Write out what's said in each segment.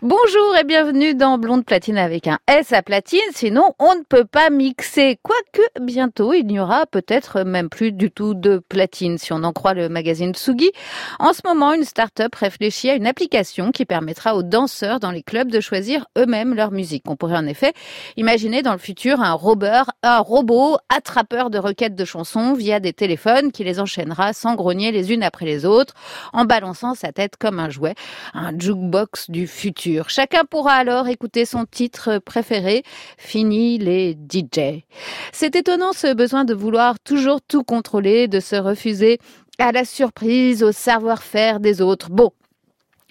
Bonjour et bienvenue dans Blonde Platine avec un S à platine, sinon on ne peut pas mixer. Quoique bientôt il n'y aura peut-être même plus du tout de platine si on en croit le magazine Tsugi. En ce moment, une start-up réfléchit à une application qui permettra aux danseurs dans les clubs de choisir eux-mêmes leur musique. On pourrait en effet imaginer dans le futur un un robot attrapeur de requêtes de chansons via des téléphones qui les enchaînera sans grogner les unes après les autres en balançant sa tête comme un jouet, un jukebox du futur. Chacun pourra alors écouter son titre préféré. Fini les DJ. C'est étonnant ce besoin de vouloir toujours tout contrôler, de se refuser à la surprise, au savoir-faire des autres. Bon,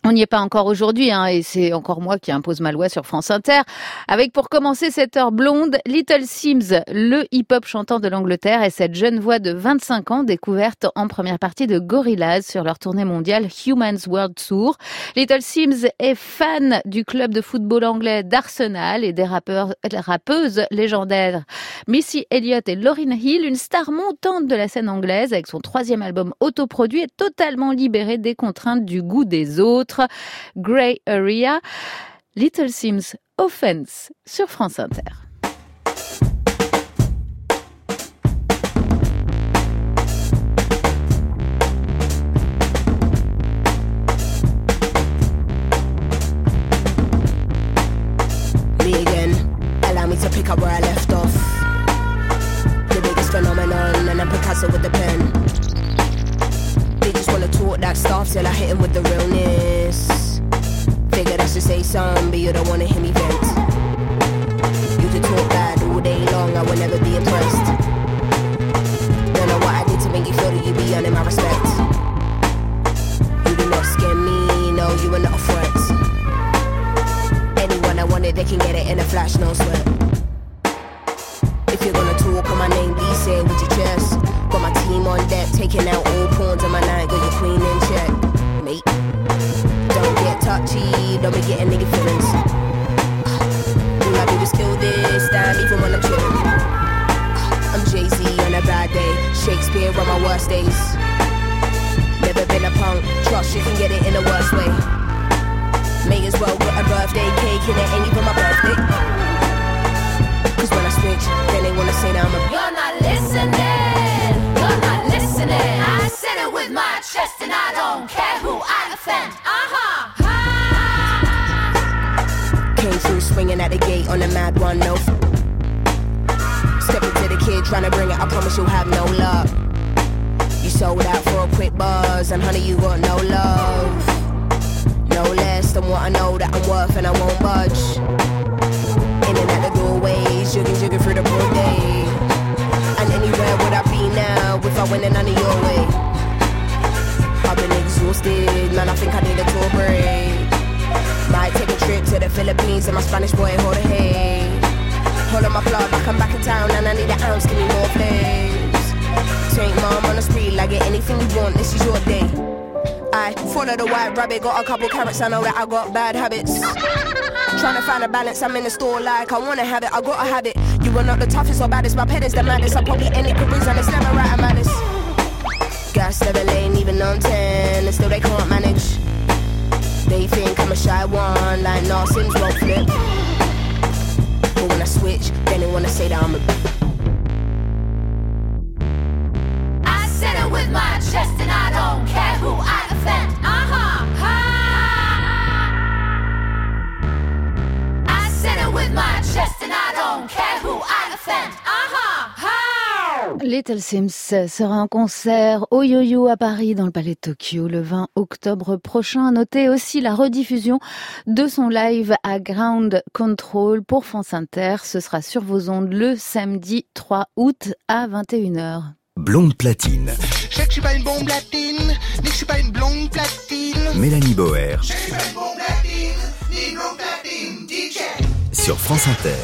on n'y est pas encore aujourd'hui, hein, et c'est encore moi qui impose ma loi sur France Inter. Avec pour commencer cette heure blonde, Little Sims, le hip-hop chantant de l'Angleterre, et cette jeune voix de 25 ans découverte en première partie de Gorillaz sur leur tournée mondiale Humans World Tour. Little Sims est fan du club de football anglais d'Arsenal et des rappeurs, rappeuses légendaires Missy Elliott et Lauryn Hill, une star montante de la scène anglaise avec son troisième album autoproduit, est totalement libérée des contraintes du goût des autres. Grey Area, Little Sims Offense sur France Inter. Me again, allow me to pick up where I left off. The biggest phenomenon, and I'm Picasso with the pen. They just wanna talk that stuff till I hit 'em with the realness. You don't wanna hear me follow the white rabbit, got a couple carrots, I know that I got bad habits. Trying to find a balance, I'm in the store like I wanna have it, I gotta have it. You are not the toughest or baddest, my pet is the maddest. I probably any careers and it's never right, I'm honest. Gas level ain't even on 10, and still they can't manage. They think I'm a shy one, like Narsins won't flip. But when I switch, then they wanna say that I'm a. my chest, and I don't care who I offend. Uh huh. I said it with my chest, and I don't care who I offend. Uh huh. Little Sims sera en concert au Yo-Yo à Paris dans le Palais de Tokyo le 20 octobre prochain. Notez aussi la rediffusion de son live à Ground Control pour France Inter. Ce sera sur vos ondes le samedi 3 août à 21h. Blonde platine, Je sais que je suis pas une bombe latine, ni que je suis pas une blonde platine. Mélanie Boer Je suis pas une bombe latine, ni une blonde platine, DJ. sur France Inter.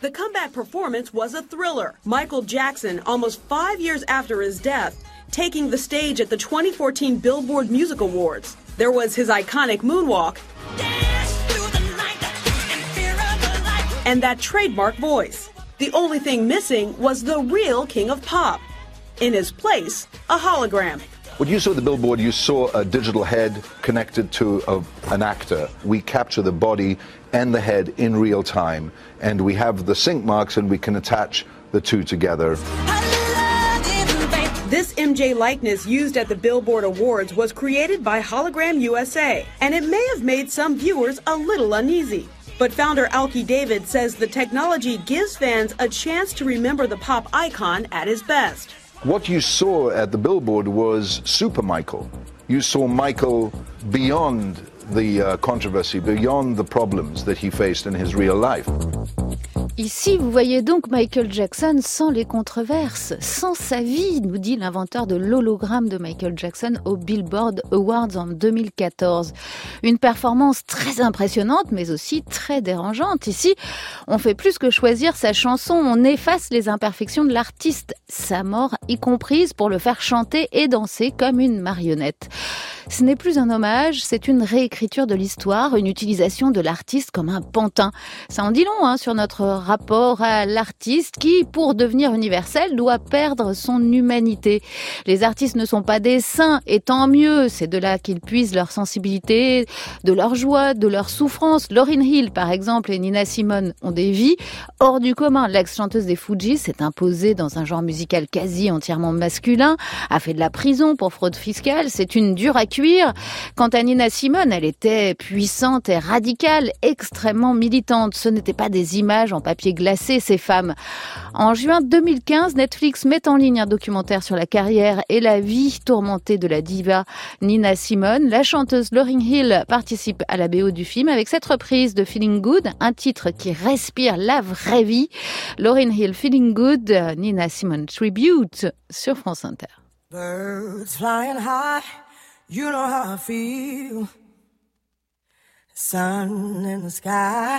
The comeback performance was a thriller. Michael Jackson, almost five years after his death, taking the stage at the 2014 Billboard Music Awards. There was his iconic moonwalk and that trademark voice. The only thing missing was the real king of pop. In his place, a hologram. What you saw the billboard, you saw a digital head connected to a, an actor. We capture the body and the head in real time, and we have the sync marks, and we can attach the two together. This MJ likeness used at the Billboard Awards was created by Hologram USA, and it may have made some viewers a little uneasy. But founder Alki David says the technology gives fans a chance to remember the pop icon at his best. What you saw at the billboard was Super Michael. You saw Michael beyond the uh, controversy, beyond the problems that he faced in his real life. Ici, vous voyez donc Michael Jackson sans les controverses, sans sa vie, nous dit l'inventeur de l'hologramme de Michael Jackson au Billboard Awards en 2014. Une performance très impressionnante, mais aussi très dérangeante. Ici, on fait plus que choisir sa chanson, on efface les imperfections de l'artiste, sa mort y comprise, pour le faire chanter et danser comme une marionnette. Ce n'est plus un hommage, c'est une réécriture de l'histoire, une utilisation de l'artiste comme un pantin. Ça en dit long hein, sur notre rapport à l'artiste qui, pour devenir universel, doit perdre son humanité. Les artistes ne sont pas des saints, et tant mieux, c'est de là qu'ils puisent leur sensibilité, de leur joie, de leur souffrance. Lauryn Hill, par exemple, et Nina Simone ont des vies hors du commun. L'ex-chanteuse des Fujis s'est imposée dans un genre musical quasi entièrement masculin, a fait de la prison pour fraude fiscale, c'est une dure à cuire. Quant à Nina Simone, elle était puissante et radicale, extrêmement militante. Ce n'étaient pas des images en papier glacé, ces femmes. En juin 2015, Netflix met en ligne un documentaire sur la carrière et la vie tourmentée de la diva Nina Simone. La chanteuse Lauryn Hill participe à la BO du film avec cette reprise de Feeling Good, un titre qui respire la vraie vie. Lauryn Hill, Feeling Good, Nina Simone Tribute sur France Inter. Birds flying high, you know how I feel. Sun in the sky,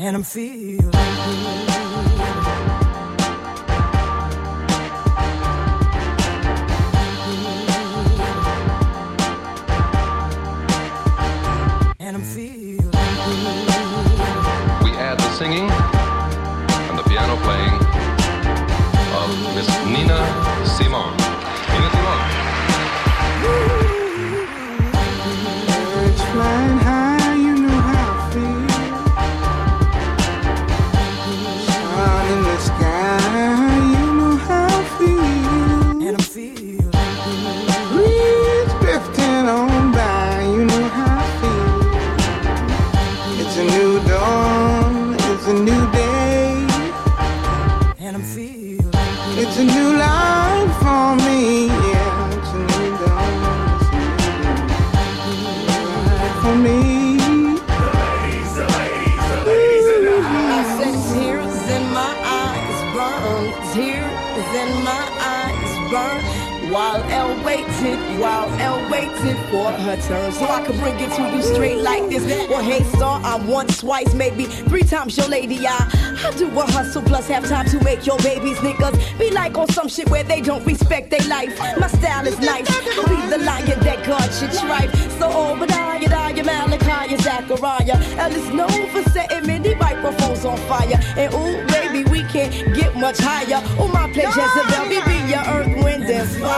And I'm feeling good. We add the singing and the piano playing of Miss Nina tears in my eyes burn. While Elle waited, while Elle waited for her turn, so I could bring it to you straight like this. Well, hey, star, I'm once, twice, maybe three times your lady. I, I do a hustle plus have time to make your babies niggas be like on some shit where they don't respect their life. My style is nice, I'll be the lion that God should tripe. So Obadiah, Daya, Malachi, Zachariah, and it's known for setting many microphones on fire. And ooh, baby, we can't get much higher. Oh, my pledge Jezebel, be your earth, wind, and fire.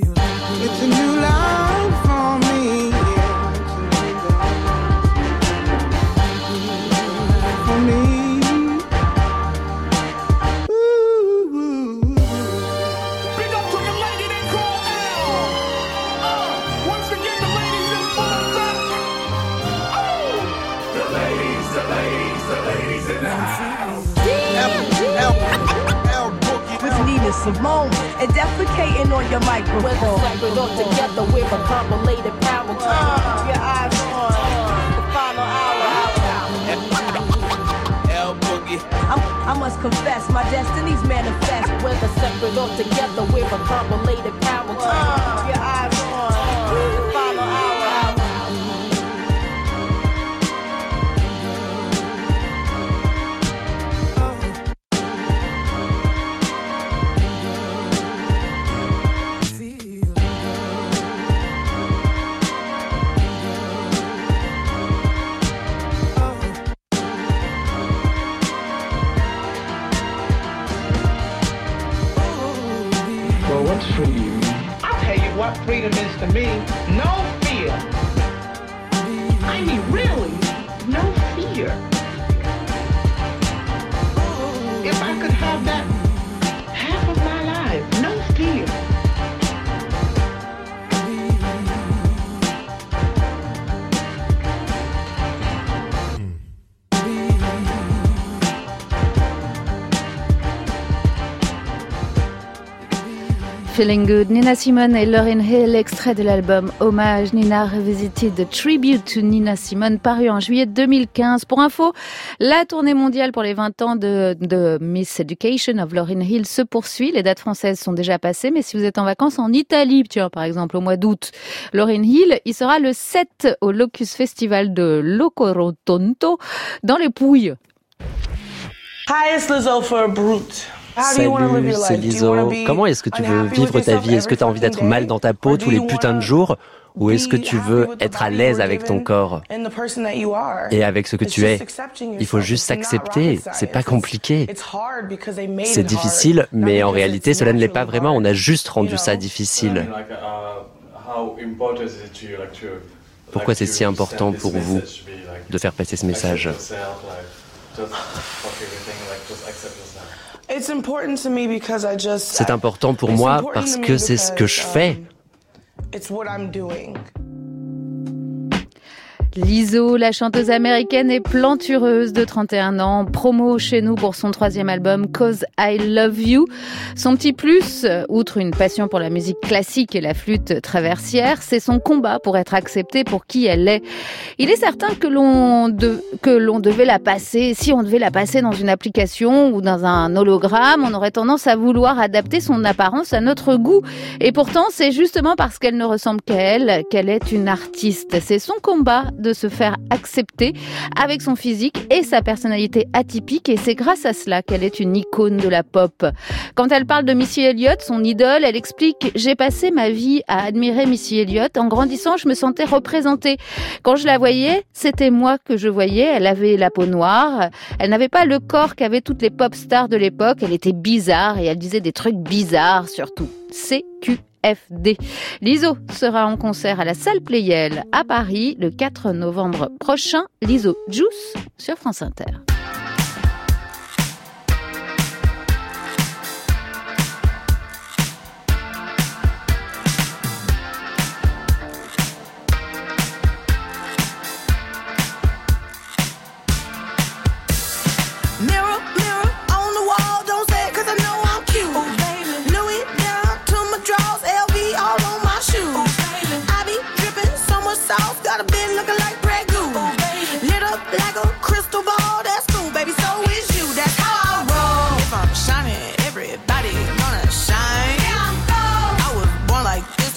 Simone and defecating on your microphone. With a separate all together with a compilated power. Uh, your eyes on the final hour. L Boogie. I, I must confess, my destinies manifest. With a separate all together with a compilated power. Good, Nina Simone et Lauryn Hill, extrait de l'album Hommage Nina Revisited, Tribute to Nina Simone, paru en juillet 2015. Pour info, la tournée mondiale pour les 20 ans de, Miss Education of Lauryn Hill se poursuit. Les dates françaises sont déjà passées, mais si vous êtes en vacances en Italie, tiens, par exemple, au mois d'août, Lauryn Hill, il sera le 7 au Locus Festival de Locorotonto, dans les Pouilles. Hi, it's Lizzo for Brute. Salut, c'est be Comment est-ce que tu veux vivre ta vie? Est-ce que tu as envie d'être mal dans ta peau tous les putains de jours? Ou est-ce que tu veux être à l'aise avec ton corps? and the person that you are? et avec ce que tu es? Il faut juste s'accepter. C'est pas compliqué. it's hard because they made C'est difficile, mais en réalité, it's cela ne l'est pas vraiment. On a juste rendu ça difficile. uh, Pourquoi c'est si important pour vous de faire passer ce accept message? C'est important pour It's moi important parce to me que c'est ce que je fais. Lizzo, la chanteuse américaine et plantureuse de 31 ans, promo chez nous pour son troisième album Cause I Love You. Son petit plus, outre une passion pour la musique classique et la flûte traversière, c'est son combat pour être acceptée pour qui elle est. Il est certain que l'on de- que l'on devait la passer, si on devait la passer dans une application ou dans un hologramme, on aurait tendance à vouloir adapter son apparence à notre goût. Et pourtant, c'est justement parce qu'elle ne ressemble qu'à elle qu'elle est une artiste. C'est son combat de se faire accepter avec son physique et sa personnalité atypique et c'est grâce à cela qu'elle est une icône de la pop. Quand elle parle de Missy Elliott, son idole, elle explique J'ai passé ma vie à admirer Missy Elliott. En grandissant, je me sentais représentée. Quand je la voyais, c'était moi que je voyais. Elle avait la peau noire. Elle n'avait pas le corps qu'avaient toutes les pop stars de l'époque. Elle était bizarre et elle disait des trucs bizarres surtout. CQFD. Lizzo sera en concert à la salle Playel à Paris le 4 novembre prochain. Lizzo Juice sur France Inter.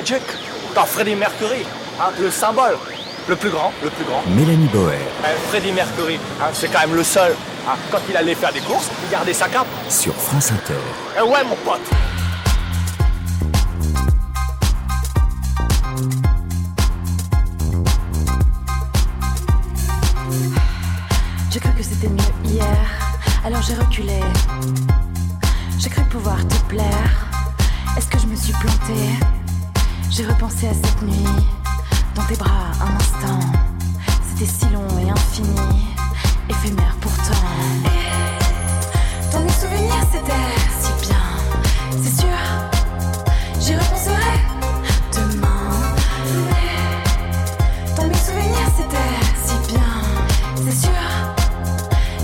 Magic. Dans Freddie Mercury, hein, le symbole, le plus grand, le plus grand. Mélanie Boer. Euh, Freddie Mercury, hein, c'est quand même le seul. hein, quand il allait faire des courses, il gardait sa cape. Sur France Inter. Eh ouais, mon pote. J'ai cru que c'était mieux hier, alors j'ai reculé. J'ai cru pouvoir te plaire. Est-ce que je me suis plantée? J'ai repensé à cette nuit, dans tes bras un instant. C'était si long et infini, éphémère pourtant. Et dans mes c'était si bien, c'est sûr. J'y repenserai demain. Mais dans mes souvenirs, c'était si bien, c'est sûr.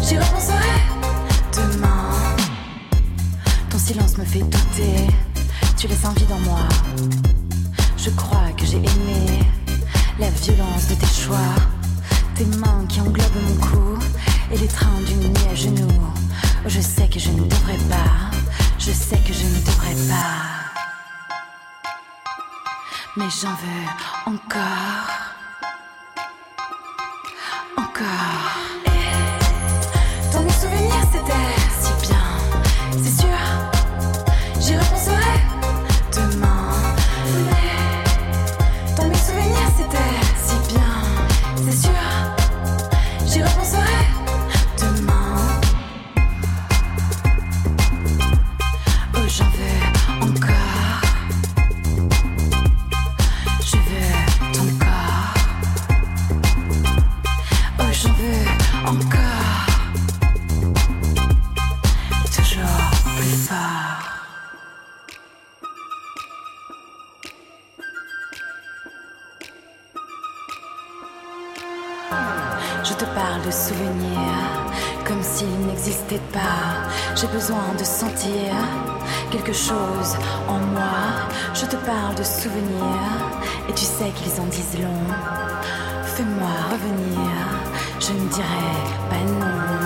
J'y repenserai demain. Ton silence me fait douter. Tu laisses un vide en moi. Je crois que j'ai aimé la violence de tes choix. Tes mains qui englobent mon cou et les trains d'une nuit à genoux. Je sais que je ne devrais pas. Je sais que je ne devrais pas. Mais j'en veux. Encore. Quelque chose en moi. Je te parle de souvenirs et tu sais qu'ils en disent long. Fais-moi revenir, je ne dirai pas non.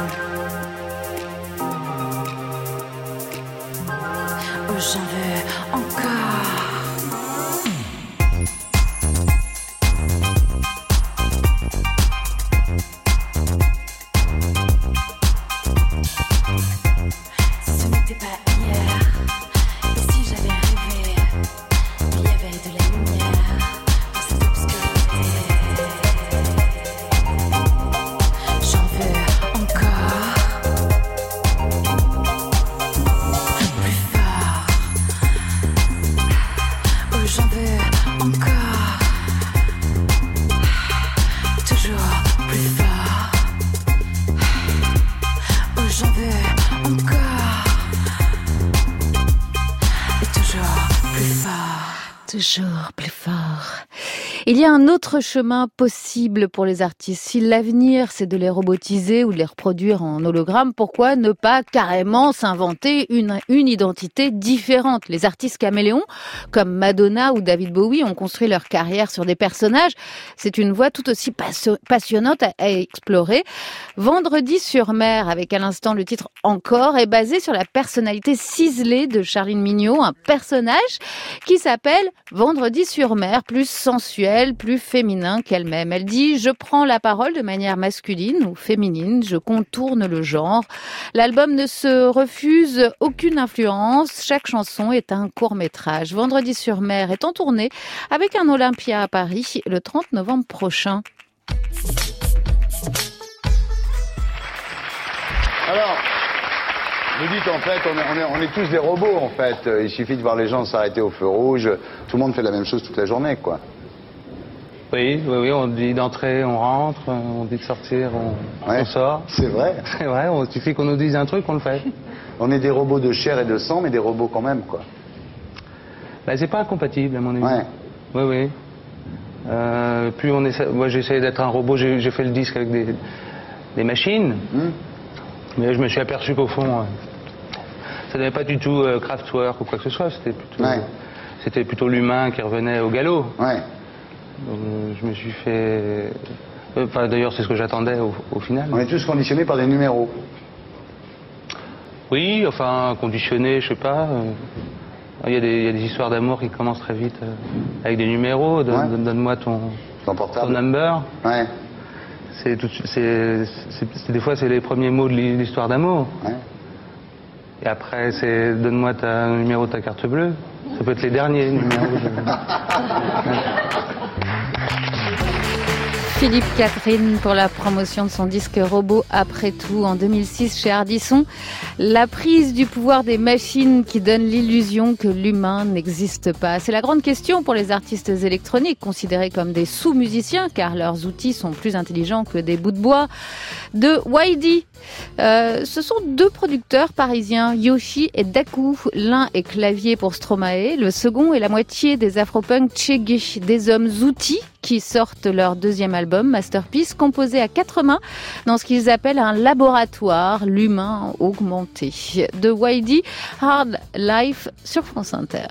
Il y a un autre chemin possible pour les artistes. Si l'avenir, c'est de les robotiser ou de les reproduire en hologramme, pourquoi ne pas carrément s'inventer une, identité différente? Les artistes caméléons, comme Madonna ou David Bowie, ont construit leur carrière sur des personnages. C'est une voie tout aussi passionnante à, à explorer. Vendredi sur mer, avec à l'instant le titre Encore, est basé sur la personnalité ciselée de Charline Mignot, un personnage qui s'appelle Vendredi sur mer, plus sensuel, plus féminin qu'elle-même. Elle dit Je prends la parole de manière masculine ou féminine, je contourne le genre. L'album ne se refuse aucune influence, chaque chanson est un court-métrage. Vendredi sur mer est en tournée avec un Olympia à Paris le 30 novembre prochain. Alors, vous dites en fait, on est, on est- tous des robots en fait. Il suffit de voir les gens s'arrêter au feu rouge. Tout le monde fait la même chose toute la journée, quoi. Oui, oui, oui, on dit d'entrer, on rentre, on dit de sortir, on, on sort. C'est vrai. C'est vrai, il suffit qu'on nous dise un truc, on le fait. On est des robots de chair et de sang, mais des robots quand même, quoi. Ben, c'est pas incompatible, à mon avis. Ouais. Oui, oui. Euh, plus on essaie... Moi, j'ai essayé d'être un robot, j'ai fait le disque avec des, des machines. Hmm. Mais je me suis aperçu qu'au fond, euh, ça n'avait pas du tout euh, Kraftwerk ou quoi que ce soit. C'était plutôt, Ouais. c'était plutôt l'humain qui revenait au galop. Ouais. Donc, euh, je me suis fait... euh, Enfin, d'ailleurs, c'est ce que j'attendais au, au final. On est tous conditionnés par des numéros. Oui, enfin, conditionné, je sais pas. euh, Il y, a des- il y a des histoires d'amour qui commencent très vite avec des numéros. Donne- Ouais. donne- Donne-moi ton, Ton portable. ton number. Ouais. C'est des fois, c'est les premiers mots de l'hi- l'histoire d'amour. Ouais. Et après, c'est donne-moi le numéro de ta carte bleue. Ça peut être les derniers numéros. Philippe Catherine pour la promotion de son disque Robot après tout en 2006 chez Ardisson. La prise du pouvoir des machines qui donne l'illusion que l'humain n'existe pas. C'est la grande question pour les artistes électroniques considérés comme des sous-musiciens car leurs outils sont plus intelligents que des bouts de bois. De YD. Euh, ce sont deux producteurs parisiens, Yoshi et Daku. L'un est clavier pour Stromae, le second est la moitié des afropunk des hommes outils qui sortent leur deuxième album, Masterpiece, composé à quatre mains dans ce qu'ils appellent un laboratoire, l'humain augmenté. De YD, Hard Life sur France Inter.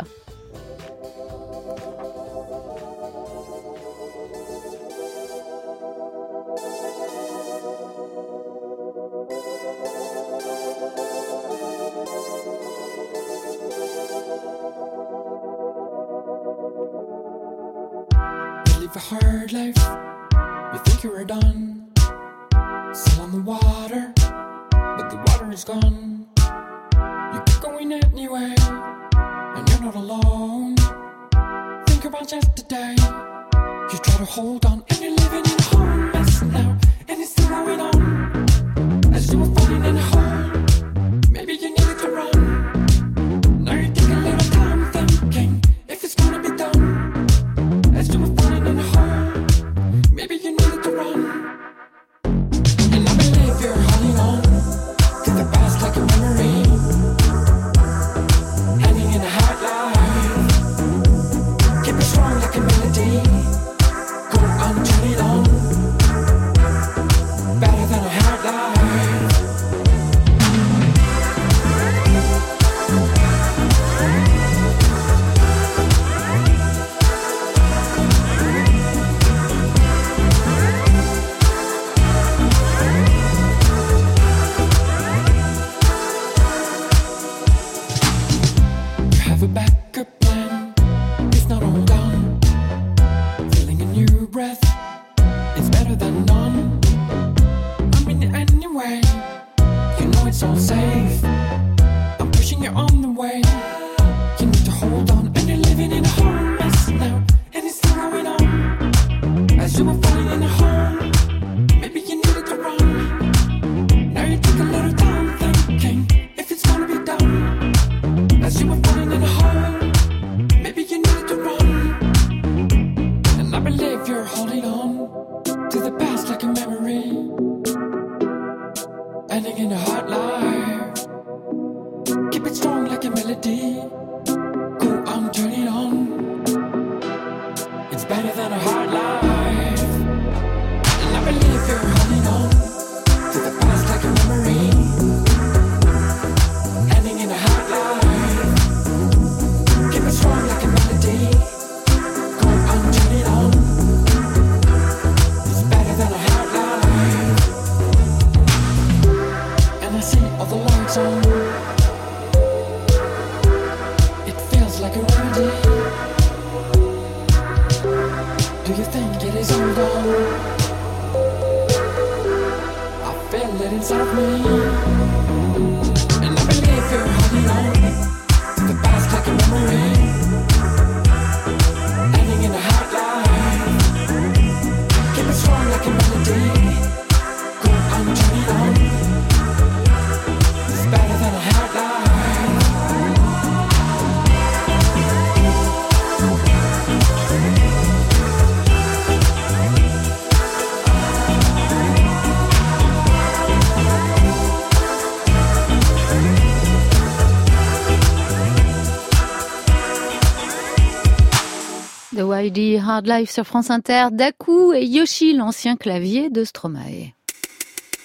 Hard Life sur France Inter, Daku et Yoshi, l'ancien clavier de Stromae.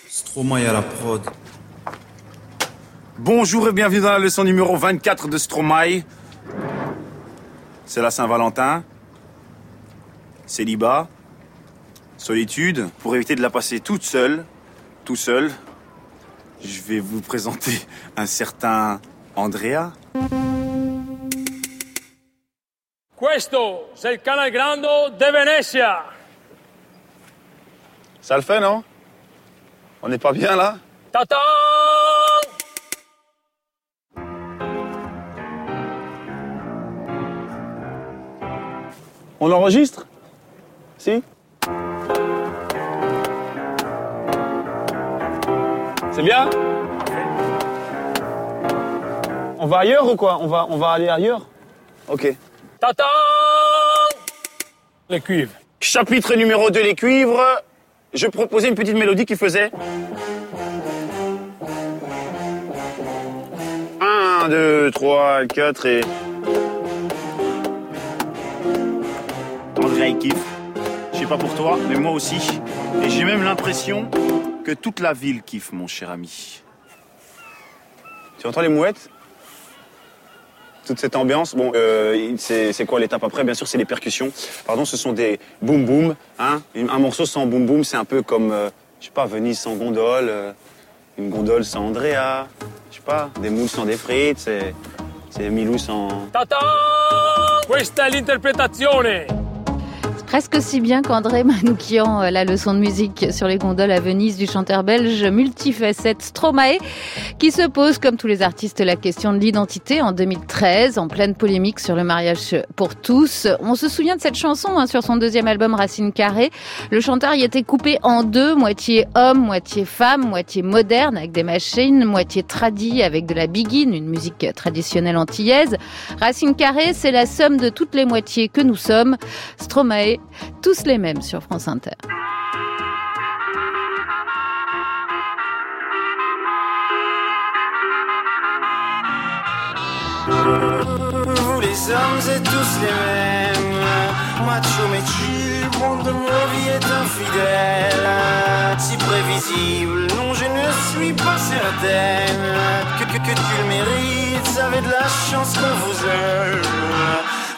Stromae à la prod. Bonjour et bienvenue dans la leçon numéro 24 de Stromae. C'est la Saint-Valentin. Célibat. Solitude. Pour éviter de la passer toute seule, tout seul, je vais vous présenter un certain Andrea. Questo è il canale grande de Venezia. Ça le fait, non On n'est pas bien là? Ta-ta! On enregistre Si? C'est bien? On va ailleurs ou quoi? On va, on va aller ailleurs? Ok. Les cuivres. Chapitre numéro 2, les cuivres. Je proposais une petite mélodie qui faisait... 1, 2, 3, 4 et... André il kiffe. Je sais pas pour toi, mais moi aussi. Et j'ai même l'impression que toute la ville kiffe, mon cher ami. Tu entends les mouettes? Toute cette ambiance. Bon, euh, c'est quoi l'étape après? Bien sûr, c'est les percussions. Pardon, ce sont des boum boum. Hein un morceau sans boum boum, c'est un peu comme, euh, je sais pas, Venise sans gondole, euh, une gondole sans Andrea, je sais pas, des moules sans des frites, c'est Milou sans. Ta-ta Questa l'interpretazione. Presque si bien qu'André Manoukian, euh, la leçon de musique sur les gondoles à Venise du chanteur belge multifacette Stromae, qui se pose, comme tous les artistes, la question de l'identité en 2013, en pleine polémique sur le mariage pour tous. On se souvient de cette chanson hein, sur son deuxième album Racine Carrée. Le chanteur y était coupé en deux, moitié homme, moitié femme, moitié moderne avec des machines, moitié tradie avec de la biguine, une musique traditionnelle antillaise. Racine Carrée, c'est la somme de toutes les moitiés que nous sommes. Stromae, tous les mêmes sur France Inter. Vous les hommes êtes tous les mêmes. Macho mais le monde de ma vie est infidèle Si prévisible, non je ne suis pas certaine. Que, tu le mérites, avait de la chance qu'on vous aime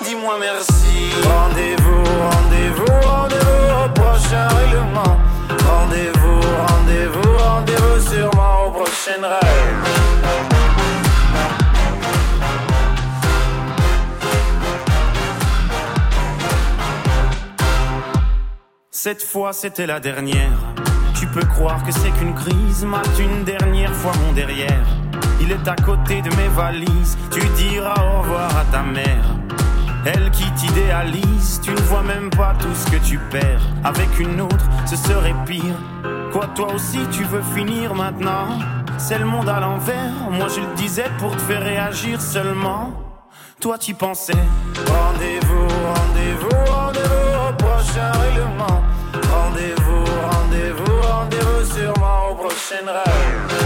Dis-moi merci Rendez-vous, rendez-vous, rendez-vous au prochain règlement Rendez-vous, rendez-vous, rendez-vous sûrement au prochain rêve Cette fois c'était la dernière. Tu peux croire que c'est qu'une crise, mate une dernière fois mon derrière. Il est à côté de mes valises, tu diras au revoir à ta mère. Elle qui t'idéalise, tu ne vois même pas tout ce que tu perds. Avec une autre, ce serait pire. Quoi, toi aussi tu veux finir maintenant? C'est le monde à l'envers, moi je le disais pour te faire réagir seulement. Toi tu pensais Rendez-vous, rendez-vous, rendez-vous au prochain règlement. Rendez-vous, rendez-vous, rendez-vous sûrement au prochain rêve.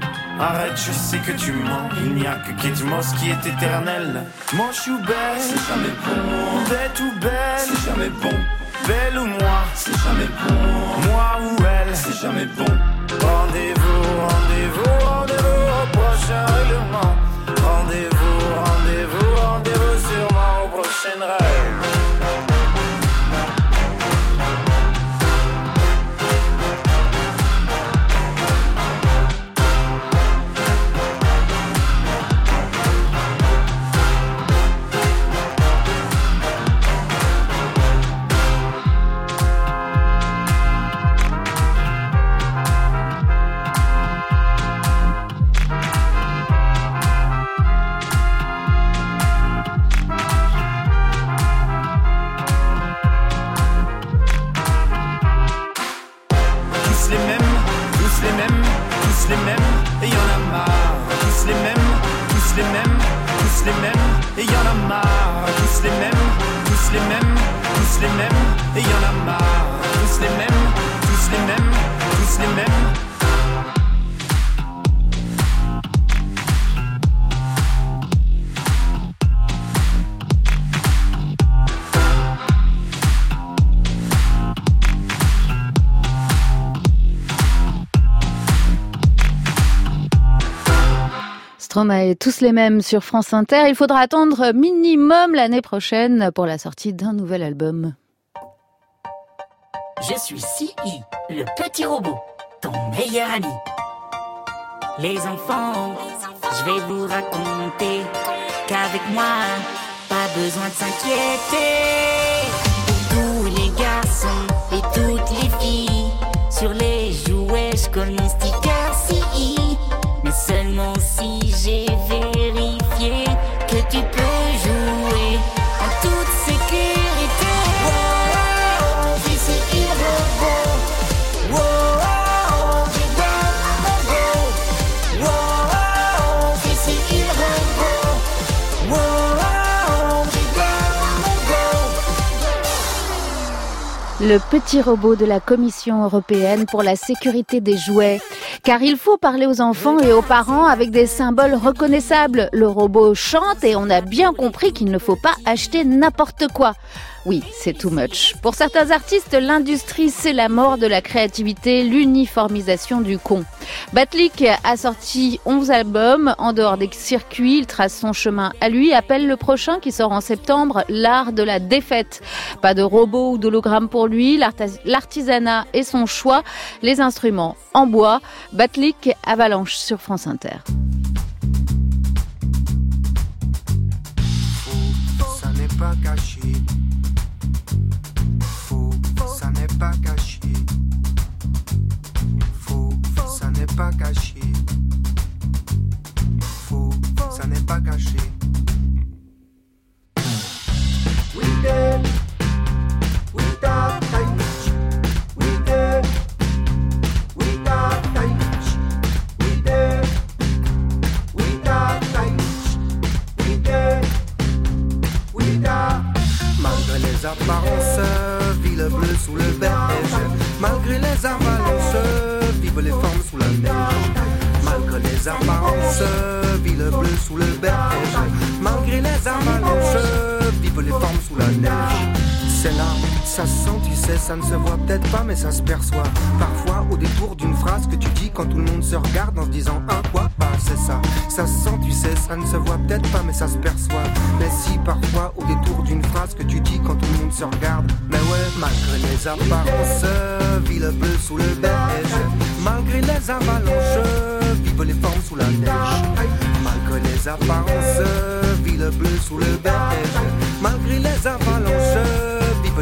Arrête, je sais que tu mens. Il n'y a que Kate Moss qui est éternelle. Manche ou belle, c'est jamais bon. Bête ou belle, c'est jamais bon. Belle ou moi, c'est jamais bon. Moi ou elle, c'est jamais bon. Rendez-vous, rendez-vous, rendez-vous au prochain règlement. Rendez-vous, rendez-vous, rendez-vous sûrement au prochain rêve. Stromae, tous les mêmes sur France Inter. Il faudra attendre minimum l'année prochaine pour la sortie d'un nouvel album. Je suis CI, le petit robot, ton meilleur ami. Les enfants, je vais vous raconter qu'avec moi, pas besoin de s'inquiéter. Tous les garçons et toutes les filles, sur les seulement Le petit robot de la Commission européenne pour la sécurité des jouets. Car il faut parler aux enfants et aux parents avec des symboles reconnaissables. Le robot chante et on a bien compris qu'il ne faut pas acheter n'importe quoi. Oui, c'est too much. Pour certains artistes, l'industrie, c'est la mort de la créativité, l'uniformisation du con. Batlik a sorti 11 albums. En dehors des circuits, il trace son chemin à lui, appelle le prochain qui sort en septembre, l'art de la défaite. Pas de robot ou d'hologramme pour lui, l'artisanat est son choix, les instruments en bois. Batlik, Avalanche sur France Inter. Faux, ça n'est pas caché. Faux, ça n'est pas caché. We did, we got. We did, we got. We did, we got. We did. Malgré les apparences, le bleu sous le beige. Malgré les avalanches, vivent les formes sous la neige. Malgré les apparences, vit le bleu sous le beige. Malgré les avalanches, vivent les formes sous la neige. C'est là, ça se sent, tu sais, ça ne se voit peut-être pas, mais ça se perçoit. Parfois, au détour d'une phrase que tu dis quand tout le monde se regarde en se disant un quoi, bah c'est ça. Ça se sent, tu sais, ça ne se voit peut-être pas, mais ça se perçoit. Mais si, parfois, au détour d'une phrase que tu dis quand tout le monde se regarde, mais ouais, malgré les apparences, vit le bleu sous le beige. Malgré les avalanches, vivent les formes sous la neige. Malgré les apparences, vit le bleu sous le beige. Malgré les avalanches,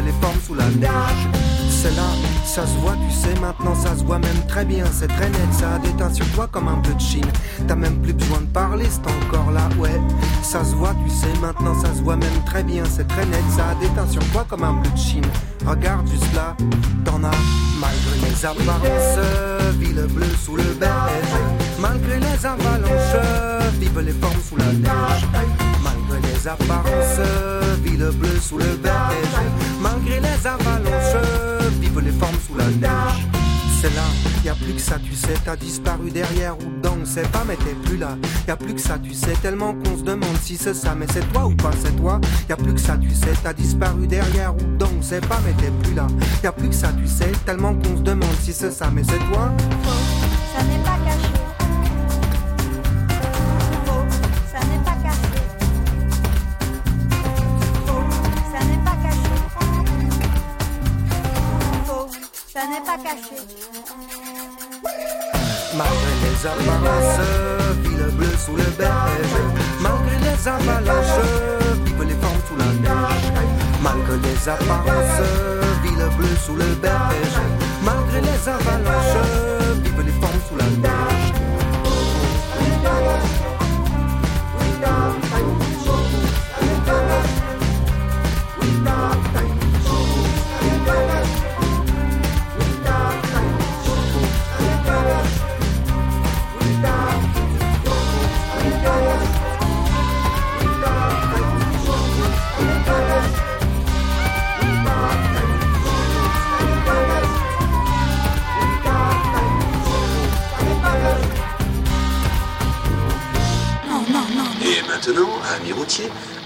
les formes sous la neige. C'est là, ça se voit, tu sais, maintenant ça se voit même très bien, c'est très net, ça a déteint sur toi comme un peu de chine. T'as même plus besoin de parler, c'est encore là, ouais. Ça se voit, tu sais, maintenant ça se voit même très bien, c'est très net, ça a déteint sur toi comme un peu de chine. Regarde juste là, t'en as, malgré les apparences, vit le bleu sous le beige. Malgré les avalanches, vivent les formes sous la neige. Les apparences, vit le bleu sous le beige. Malgré les avalanches, vivent les formes sous la neige. c'est là. Y a plus que ça, tu sais, t'as disparu derrière ou dedans, on sait pas, mais t'es plus là. Y a plus que ça, tu sais, tellement qu'on se demande si c'est ça, mais c'est toi ou pas, c'est toi. Y a plus que ça, tu sais, t'as disparu derrière ou dedans, on sait pas, mais t'es plus là. Y a plus que ça, tu sais, tellement qu'on se demande si c'est ça, mais c'est toi. Ça n'est pas caché. N'est pas caché. Malgré les avalanches, ville bleue sous le berge. Malgré les avalanches, vivent les formes sous la neige. Malgré les apparences, ville bleue sous le berge. Malgré les avalanches,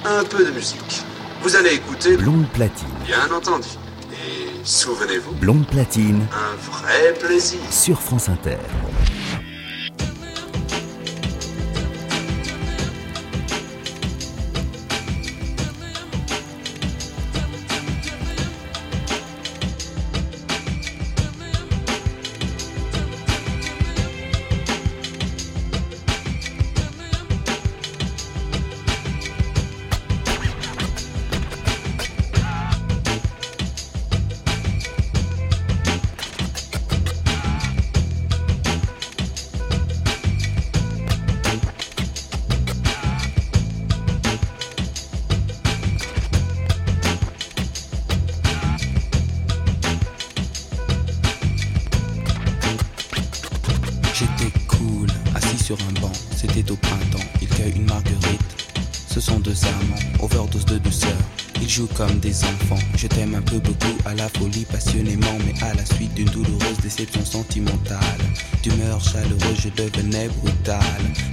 un peu de musique. Vous allez écouter, Blonde platine. bien entendu. Et souvenez-vous, Blonde platine un vrai plaisir. sur France Inter. J'étais cool, assis sur un banc, c'était au printemps, il cueille une marguerite. Ce sont deux amants, overdose de douceur. Ils jouent comme des enfants. Je t'aime un peu beaucoup, à la folie, passionnément, mais à la suite d'une douloureuse déception sentimentale. D'humeur chaleureuse, je devenais brutal.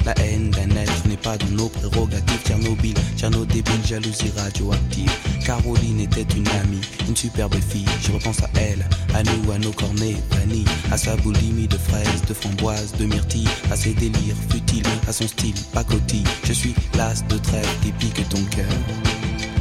La haine d'un être n'est pas dans nos prérogatives. Tchernobyl, Tcherno débile, jalousie radioactive. Caroline était une amie, une superbe fille. Je repense à elle, à nous, à nos cornets vanille, à sa boulimie de fraises, de framboises, de myrtilles, à ses délires futiles, à son style pacotille. Je suis l'as de trêve qui pique ton cœur.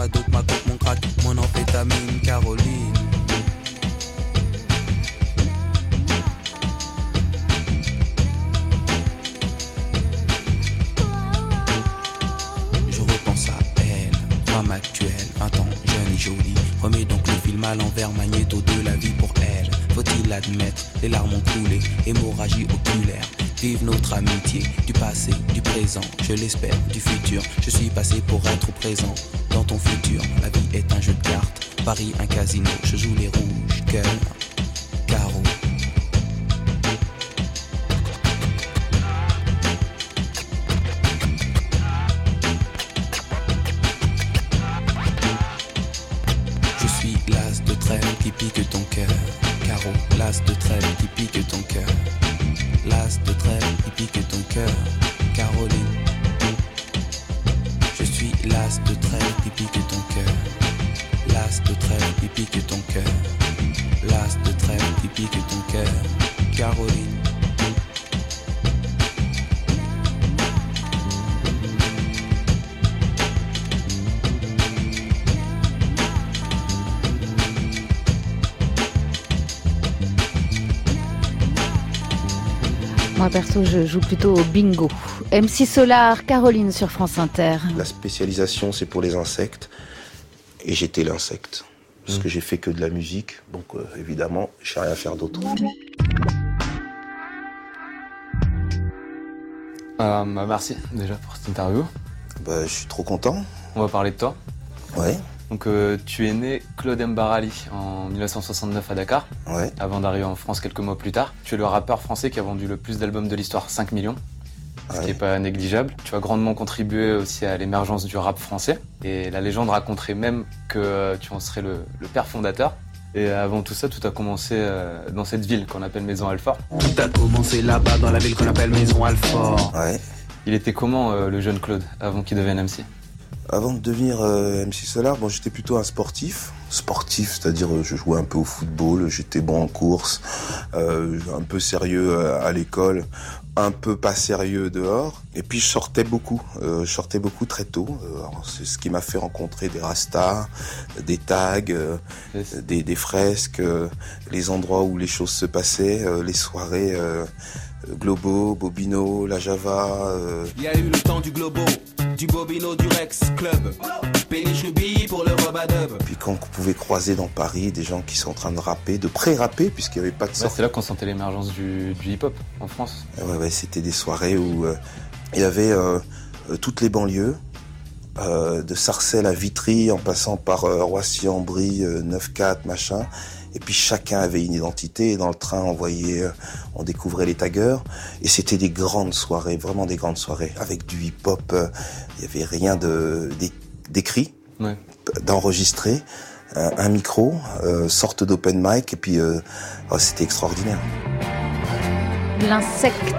ma dope, ma coke, mon crack, mon amphétamine Caroline Je repense à elle, femme actuelle, 20 ans, jeune et jolie. Remets donc le film à l'envers, magnéto de la vie pour elle. Faut-il l'admettre, les larmes ont coulé, hémorragie oculaire. Vive notre amitié, du passé, du présent, je l'espère, du futur. Je suis passé pour être présent, Paris un casino, je joue les perso, je joue plutôt au bingo. MC Solar, Caroline sur France Inter. La spécialisation, c'est pour les insectes. Et j'étais l'insecte. Parce que j'ai fait que de la musique. Donc, euh, évidemment, je sais rien faire d'autre. Euh, bah, merci déjà pour cette interview. Bah, je suis trop content. On va parler de toi. Ouais. Donc euh, tu es né Claude Mbarali en 1969 à Dakar, Ouais. avant d'arriver en France quelques mois plus tard. Tu es le rappeur français qui a vendu le plus d'albums de l'histoire, 5 millions, ce qui n'est pas négligeable. Tu as grandement contribué aussi à l'émergence du rap français. Et la légende raconterait même que euh, tu en serais le, le père fondateur. Et avant tout ça, tout a commencé euh, dans cette ville qu'on appelle Maison Alfort. Tout a commencé là-bas dans la ville qu'on appelle Maison Alfort. Ouais. Il était comment euh, le jeune Claude avant qu'il devienne MC Avant de devenir euh, MC Solar, bon, j'étais plutôt un sportif. Sportif, c'est-à-dire euh, je jouais un peu au football, j'étais bon en course, euh, un peu sérieux euh, à l'école, un peu pas sérieux dehors. Et puis je sortais beaucoup, euh, je sortais beaucoup très tôt. Euh, c'est ce qui m'a fait rencontrer des rastas, des tags, euh, des, des fresques, euh, les endroits où les choses se passaient, euh, les soirées euh, Globo, Bobino, La Java. euh, Il y a eu le temps du Globo, du Bobino, du Rex Club. Péniche Ruby pour le Robadub. Puis quand on pouvait croiser dans Paris des gens qui sont en train de rapper, de pré-rapper, puisqu'il n'y avait pas de sortie. c'est là qu'on sentait l'émergence du, du hip-hop en France. Ouais, ouais, c'était des soirées où euh, il y avait euh, toutes les banlieues, euh, de Sarcelles à Vitry, en passant par euh, Roissy-en-Brie, euh, 9-4, machin. Et puis chacun avait une identité. Dans le train, on voyait, euh, on découvrait les taggers. Et c'était des grandes soirées, vraiment des grandes soirées, avec du hip-hop. euh, Il y avait rien de d'é- d'écrit, Ouais. d'enregistré. Un, un micro, euh, sorte d'open mic, et puis euh, oh, c'était extraordinaire. L'insecte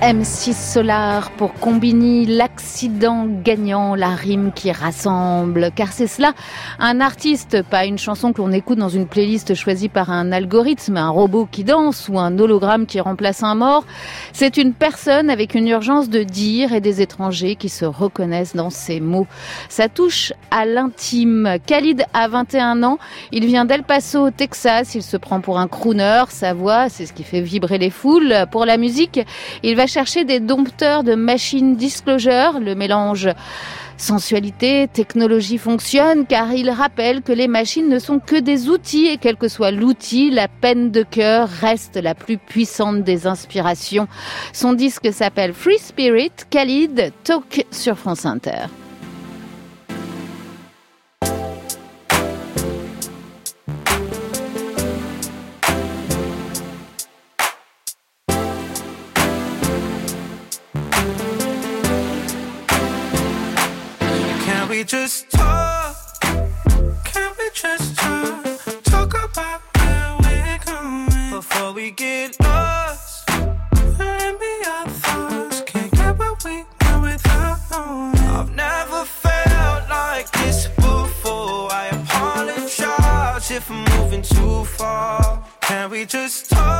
M6 Solar pour Combini, l'accident gagnant, la rime qui rassemble. Car c'est cela, un artiste, pas une chanson que l'on écoute dans une playlist choisie par un algorithme, un robot qui danse ou un hologramme qui remplace un mort. C'est une personne avec une urgence de dire et des étrangers qui se reconnaissent dans ses mots. Ça touche à l'intime. Khalid a 21 ans. Il vient d'El Paso, au Texas. Il se prend pour un crooner. Sa voix, c'est ce qui fait vibrer les foules. La musique, il va chercher des dompteurs de machines disclosure. Le mélange sensualité, technologie fonctionne car il rappelle que les machines ne sont que des outils et quel que soit l'outil, la peine de cœur reste la plus puissante des inspirations. Son disque s'appelle Free Spirit, Khalid, Talk sur France Inter. Just talk? Can we just talk? Talk about where we're going before we get lost. Let me our thoughts. Can't get what we want without knowing. I've never felt like this before. I apologize if I'm moving too far. Can we just talk?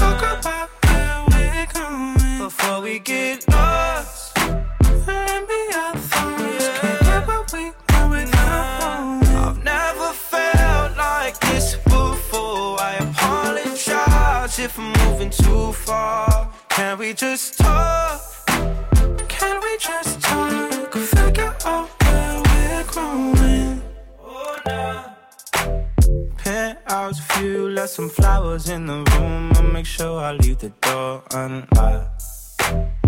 we get lost. And be our thoughts. Yeah. Can't get we know without nah. I've never felt like this before. I apologize if I'm moving too far. Can we just talk? Can we just talk? Figure out where we're growing. Oh, nah. Penthouse view, left some flowers in the room. I make sure I leave the door unlocked.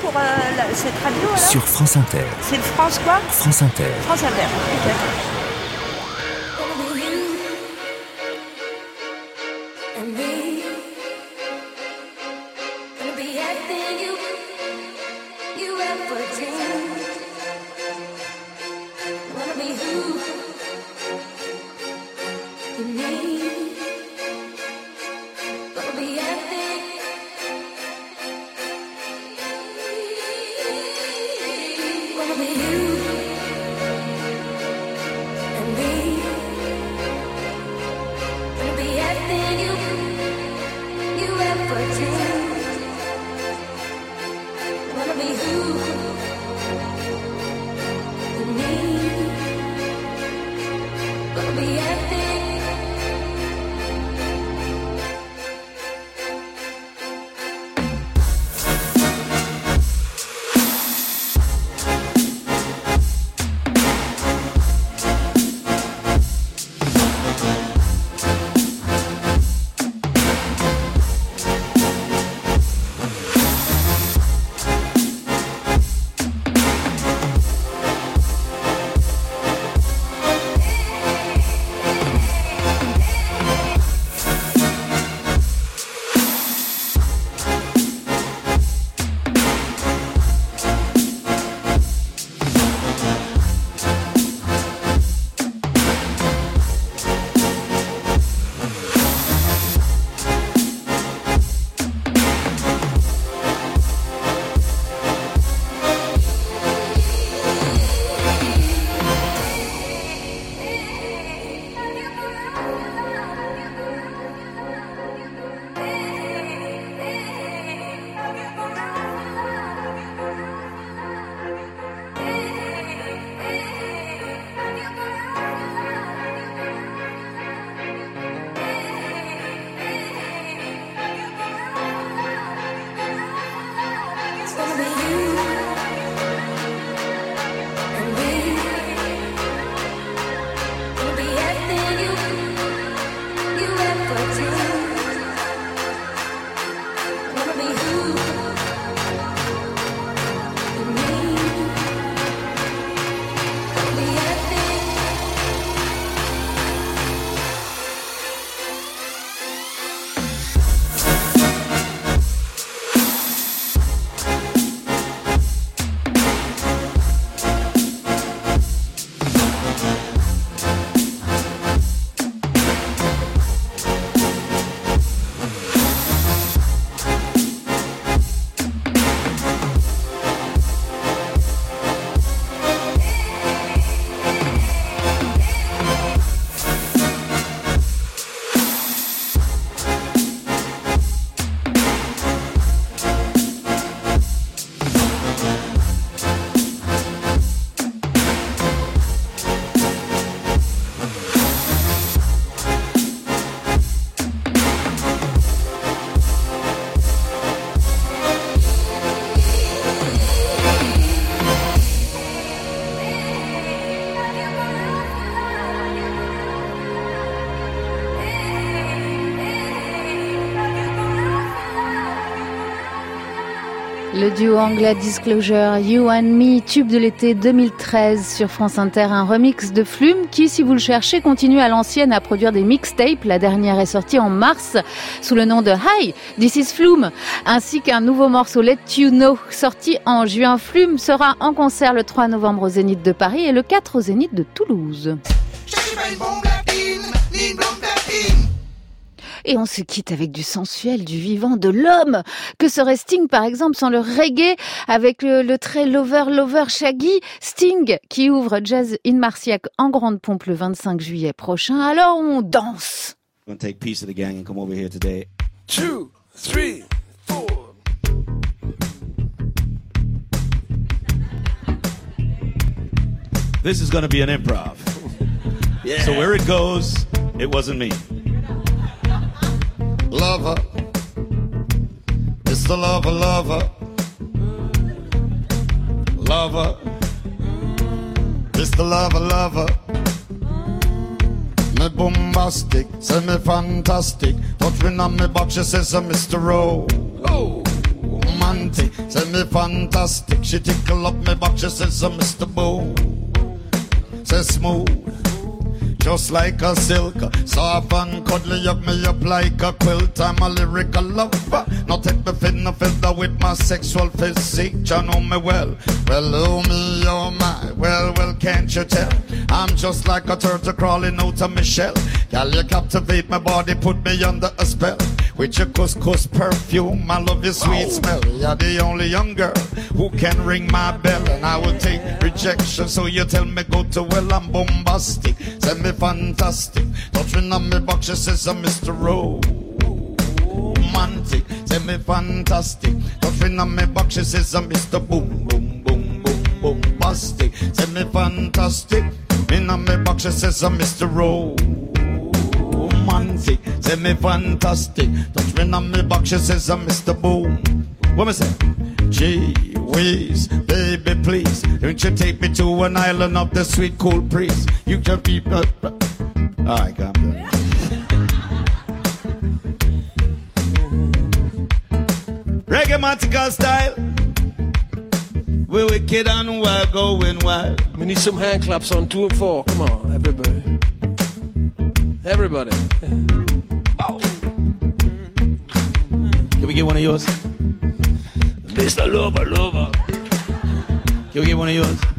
pour euh, la- cette radio sur France Inter. C'est le France quoi? France Inter. France Inter. ok. Duo anglais Disclosure, You and Me, tube de l'été 2013 sur France Inter, un remix de Flume qui, si vous le cherchez, continue à l'ancienne à produire des mixtapes. La dernière est sortie en mars sous le nom de Hi, This is Flume, ainsi qu'un nouveau morceau Let You Know, sorti en juin. Flume sera en concert le 3 novembre au Zénith de Paris et le 4 au Zénith de Toulouse. Et on se quitte avec du sensuel, du vivant, de l'homme. Que serait Sting, par exemple, sans le reggae, avec le, le très lover-lover Shaggy? Sting, qui ouvre Jazz in Marciac en grande pompe le 25 juillet prochain. Alors on danse. I'm gonna take piece of the gang and come over here today. Two, three, four. This is gonna be an improv. Yeah. So where it goes, it wasn't me. Lover. It's the lover, lover. Lover. It's the lover, lover. Me bombastic, say me fantastic. Touch me on me box, she says, uh, Mr. Oh. Romantic, say me fantastic. She tickle up me box, she says, uh, Mr. Boo. Say smooth just like a silk. Soft and cuddly, up me up like a quilt. I'm a lyrical lover. Not take me fin no feather with my sexual physique. You know me well. Well, oh me, oh my. Well, well, can't you tell? I'm just like a turtle crawling out of my shell. Girl, you captivate my body, put me under a spell. With your couscous perfume, I love your sweet smell. You're the only young girl who can ring my bell, and I will take rejection. So you tell me go to well, I'm bombastic, send me fantastic. Touching on me box, she says I'm Mr. Romantic, send me fantastic. Touching on me box, she says I'm Mr. Boom Boom Boom Boom Bombastic, send me fantastic. In on me box, she says I'm Mr. Romantic, send me fantastic. Touch me on me box, she says I'm Mr. Boom. What me say? Gee whiz, baby, please. Don't you take me to an island of the sweet cool breeze? You can be. Uh, uh, Alright, calm down. Reggae style. We're wicked and wild, going wild. We need some hand claps on two and four. Come on, everybody. Everybody. Can we get one of yours? Mr. Lover, Lover. Can we get one of yours?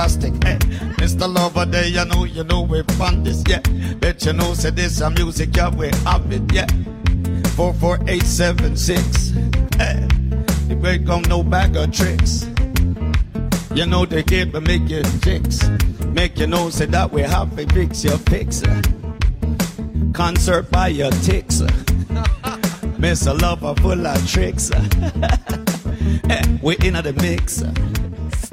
Plastic. Eh. Mr. Lover Day, you know, you know we fun this, yeah. Bet you know said this a music, yeah, we have it, yeah. Four four eight seven six. Eh. The break on no bag of tricks. You know the kid but make you fix. Make you know say that we have fix your fix. Concert by your ticks. Miss a lover full of tricks. Eh, we in the mix.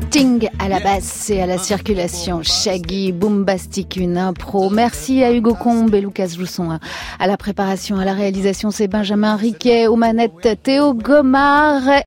Sting à la basse et à la circulation. Shaggy, Boombastic, une impro. Merci à Hugo Combe et Lucas Jousson. À la préparation, à la réalisation, c'est Benjamin Riquet. Aux manettes, Théo Gomard.